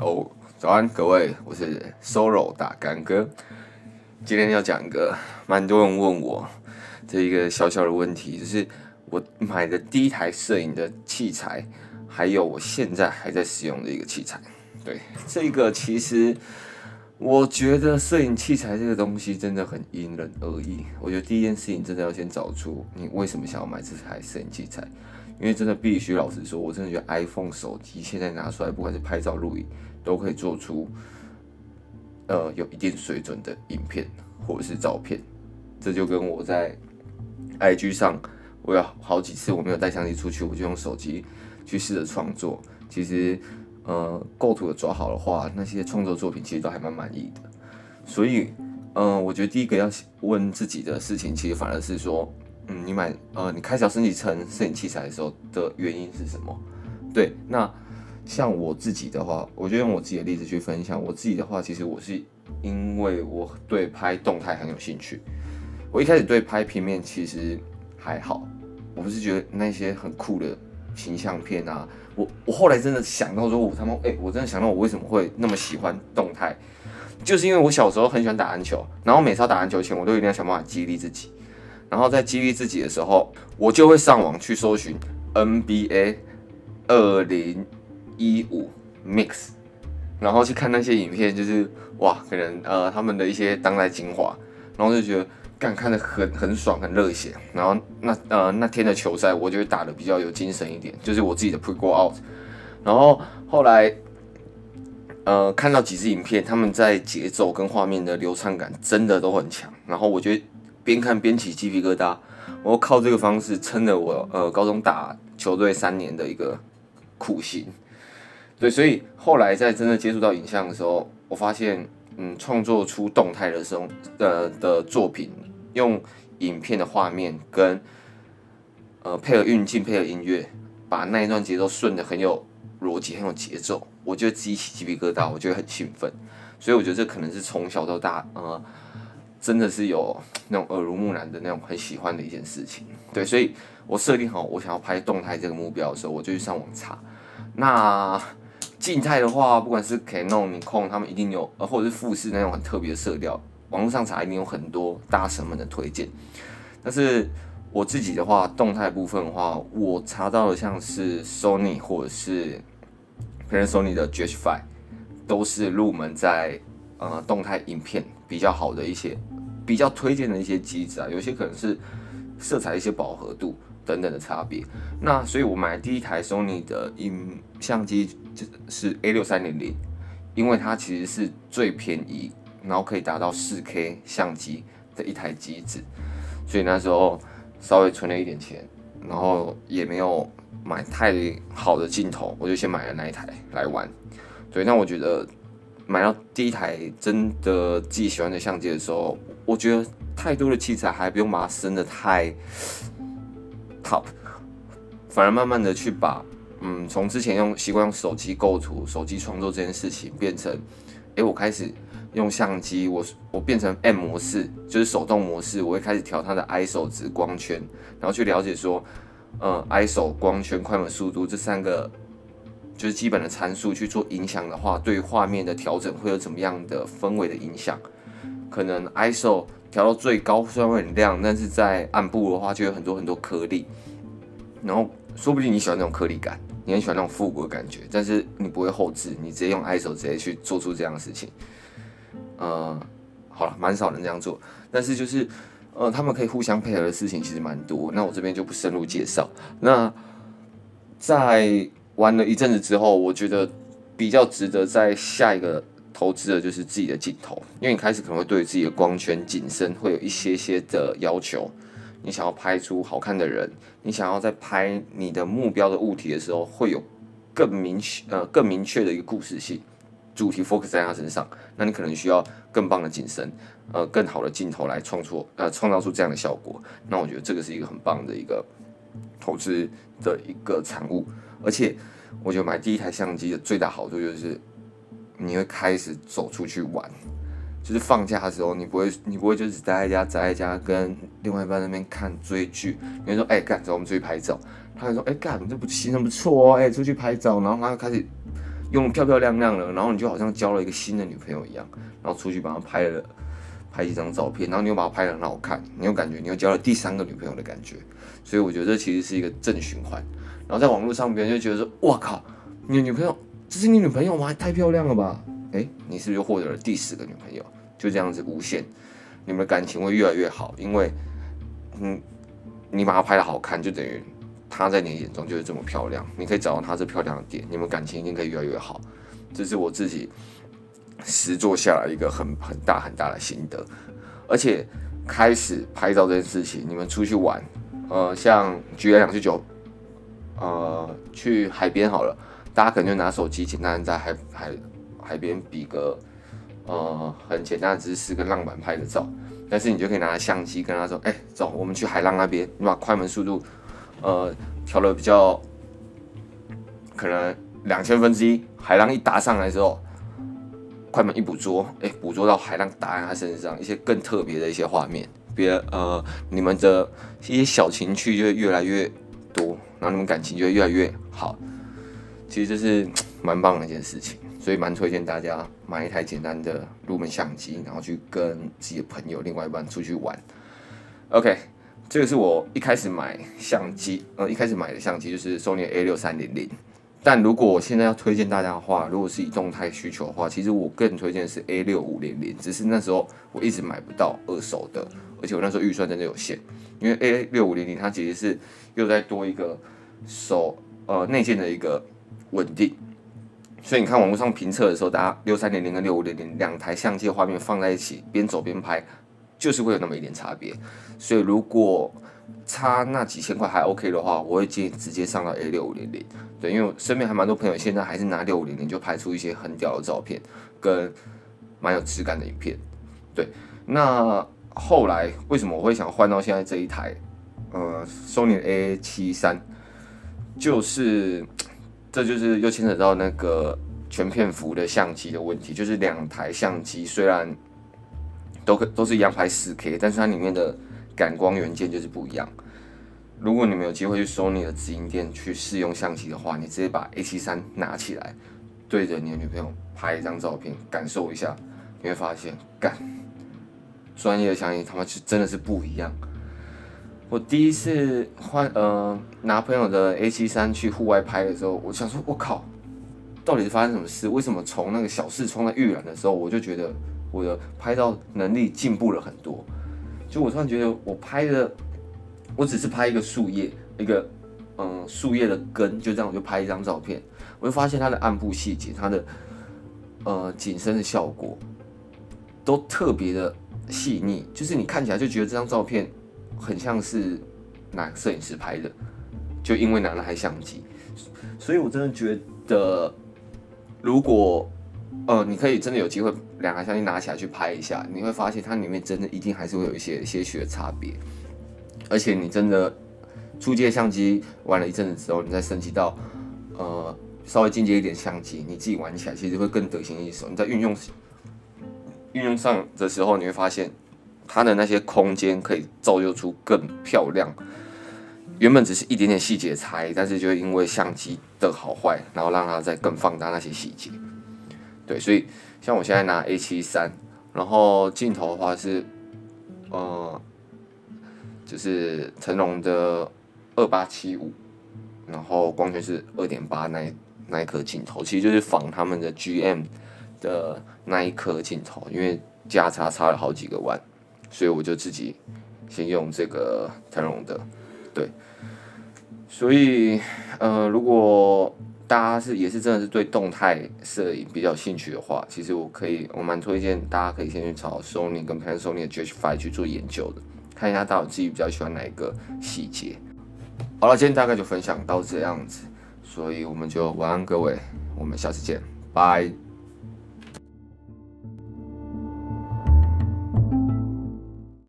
哦，早安各位，我是 Solo 大干哥。今天要讲一个蛮多人问我这一个小小的问题，就是我买的第一台摄影的器材，还有我现在还在使用的一个器材。对，这个其实我觉得摄影器材这个东西真的很因人而异。我觉得第一件事情真的要先找出你为什么想要买这台摄影器材。因为真的必须老实说，我真的觉得 iPhone 手机现在拿出来，不管是拍照、录影，都可以做出呃有一定水准的影片或者是照片。这就跟我在 IG 上，我有好几次我没有带相机出去，我就用手机去试着创作。其实呃构图的抓好的话，那些创作作品其实都还蛮满意的。所以嗯、呃，我觉得第一个要问自己的事情，其实反而是说。嗯，你买呃，你开始要升级成摄影器材的时候的原因是什么？对，那像我自己的话，我就用我自己的例子去分享。我自己的话，其实我是因为我对拍动态很有兴趣。我一开始对拍平面其实还好，我不是觉得那些很酷的形象片啊。我我后来真的想到说，我他妈哎，我真的想到我为什么会那么喜欢动态，就是因为我小时候很喜欢打篮球，然后每次打篮球前，我都一定要想办法激励自己。然后在激励自己的时候，我就会上网去搜寻 NBA 二零一五 Mix，然后去看那些影片，就是哇，可能呃他们的一些当代精华，然后就觉得干看得很很爽，很热血。然后那呃那天的球赛，我就会打得比较有精神一点，就是我自己的 pre go out。然后后来呃看到几支影片，他们在节奏跟画面的流畅感真的都很强，然后我觉得。边看边起鸡皮疙瘩，我靠这个方式撑了我呃高中打球队三年的一个苦心，对，所以后来在真的接触到影像的时候，我发现嗯创作出动态的时候的的作品，用影片的画面跟呃配合运镜配合音乐，把那一段节奏顺的很有逻辑很有节奏，我觉得自己起鸡皮疙瘩，我觉得很兴奋，所以我觉得这可能是从小到大呃。真的是有那种耳濡目染的那种很喜欢的一件事情，对，所以我设定好我想要拍动态这个目标的时候，我就去上网查。那静态的话，不管是 Canon、你控他们一定有，呃，或者是富士那种很特别的色调，网络上查一定有很多大神们的推荐。但是我自己的话，动态部分的话，我查到的像是 Sony 或者是 Panasonic 的 GH5，都是入门在呃动态影片比较好的一些。比较推荐的一些机子啊，有些可能是色彩一些饱和度等等的差别。那所以我买第一台 Sony 的影相机就是 A 六三零零，因为它其实是最便宜，然后可以达到四 K 相机的一台机子。所以那时候稍微存了一点钱，然后也没有买太好的镜头，我就先买了那一台来玩。对，那我觉得。买到第一台真的自己喜欢的相机的时候，我觉得太多的器材还不用把它升得太 top，反而慢慢的去把，嗯，从之前用习惯用手机构图、手机创作这件事情，变成，诶，我开始用相机，我我变成 M 模式，就是手动模式，我会开始调它的 ISO 值、光圈，然后去了解说，嗯，ISO、光圈、快门速度这三个。就是基本的参数去做影响的话，对画面的调整会有怎么样的氛围的影响？可能 ISO 调到最高虽然会很亮，但是在暗部的话就有很多很多颗粒。然后说不定你喜欢那种颗粒感，你很喜欢那种复古的感觉，但是你不会后置，你直接用 ISO 直接去做出这样的事情。呃，好了，蛮少人这样做，但是就是呃，他们可以互相配合的事情其实蛮多。那我这边就不深入介绍。那在玩了一阵子之后，我觉得比较值得在下一个投资的就是自己的镜头，因为你开始可能会对自己的光圈、景深会有一些些的要求。你想要拍出好看的人，你想要在拍你的目标的物体的时候，会有更明确呃更明确的一个故事性，主题 focus 在他身上，那你可能需要更棒的景深，呃更好的镜头来创作呃创造出这样的效果。那我觉得这个是一个很棒的一个投资的一个产物。而且，我觉得买第一台相机的最大好处就是，你会开始走出去玩，就是放假的时候，你不会，你不会就只待在家，宅在家跟另外一半那边看追剧。你会说，哎，干，走，我们出去拍照。他会说，哎，干，这不行，很不错哦，哎，出去拍照。然后他就开始用漂漂亮亮的，然后你就好像交了一个新的女朋友一样，然后出去帮她拍了拍几张照片，然后你又把它拍得很好看，你又感觉你又交了第三个女朋友的感觉，所以我觉得这其实是一个正循环。然后在网络上别人就觉得说，哇靠，你女朋友，这是你女朋友吗？太漂亮了吧？诶，你是不是获得了第十个女朋友？就这样子无限，你们的感情会越来越好，因为，嗯，你把她拍得好看，就等于。她在你眼中就是这么漂亮，你可以找到她这漂亮的点，你们感情一定可以越来越好。这是我自己实做下来一个很很大很大的心得。而且开始拍照这件事情，你们出去玩，呃，像举两去酒，呃，去海边好了，大家可能就拿手机简单在海海海边比个呃很简单的姿势跟浪板拍个照，但是你就可以拿相机跟他说，哎、走，我们去海浪那边，你把快门速度。呃，调了比较可能两千分之一，海浪一打上来之后，快门一捕捉，哎、捕捉到海浪打在他身上，一些更特别的一些画面，别呃，你们的一些小情趣就会越来越多，然后你们感情就会越来越好。其实这是蛮棒的一件事情，所以蛮推荐大家买一台简单的入门相机，然后去跟自己的朋友、另外一半出去玩。OK。这个是我一开始买相机，呃，一开始买的相机就是 Sony A 六三零零。但如果我现在要推荐大家的话，如果是以动态需求的话，其实我更推荐是 A 六五零零。只是那时候我一直买不到二手的，而且我那时候预算真的有限。因为 A 六五零零它其实是又再多一个手呃内建的一个稳定，所以你看网络上评测的时候，大家六三零零跟六五零零两台相机的画面放在一起，边走边拍。就是会有那么一点差别，所以如果差那几千块还 OK 的话，我会建议直接上到 A 六五零零。对，因为我身边还蛮多朋友现在还是拿六五零零就拍出一些很屌的照片，跟蛮有质感的影片。对，那后来为什么我会想换到现在这一台呃 Sony A 七三？就是这就是又牵扯到那个全片幅的相机的问题，就是两台相机虽然。都可都是一样拍 4K，但是它里面的感光元件就是不一样。如果你们有机会去 Sony 的直营店去试用相机的话，你直接把 A73 拿起来，对着你的女朋友拍一张照片，感受一下，你会发现，干，专业的相机他妈是真的是不一样。我第一次换呃拿朋友的 A73 去户外拍的时候，我想说，我靠，到底是发生什么事？为什么从那个小视窗在预览的时候，我就觉得。我的拍照能力进步了很多，就我突然觉得我拍的，我只是拍一个树叶，一个嗯树叶的根，就这样我就拍一张照片，我就发现它的暗部细节，它的呃景深的效果都特别的细腻，就是你看起来就觉得这张照片很像是拿摄影师拍的，就因为拿了台相机，所以我真的觉得如果。呃，你可以真的有机会两台相机拿起来去拍一下，你会发现它里面真的一定还是会有一些些许的差别。而且你真的初阶相机玩了一阵子之后，你再升级到呃稍微进阶一点相机，你自己玩起来其实会更得心应手。你在运用运用上的时候，你会发现它的那些空间可以造就出更漂亮。原本只是一点点细节差异，但是就因为相机的好坏，然后让它再更放大那些细节。对，所以像我现在拿 A 七三，然后镜头的话是，呃，就是成龙的二八七五，然后光圈是二点八，那那一颗镜头，其实就是仿他们的 GM 的那一颗镜头，因为价差差了好几个万，所以我就自己先用这个腾龙的，对，所以呃，如果。大家是也是真的是对动态摄影比较有兴趣的话，其实我可以，我蛮推荐大家可以先去找 Sony 跟 Panasonic 的 GH5 去做研究的，看一下到底自己比较喜欢哪一个细节。好了，今天大概就分享到这样子，所以我们就晚安各位，我们下次见，拜。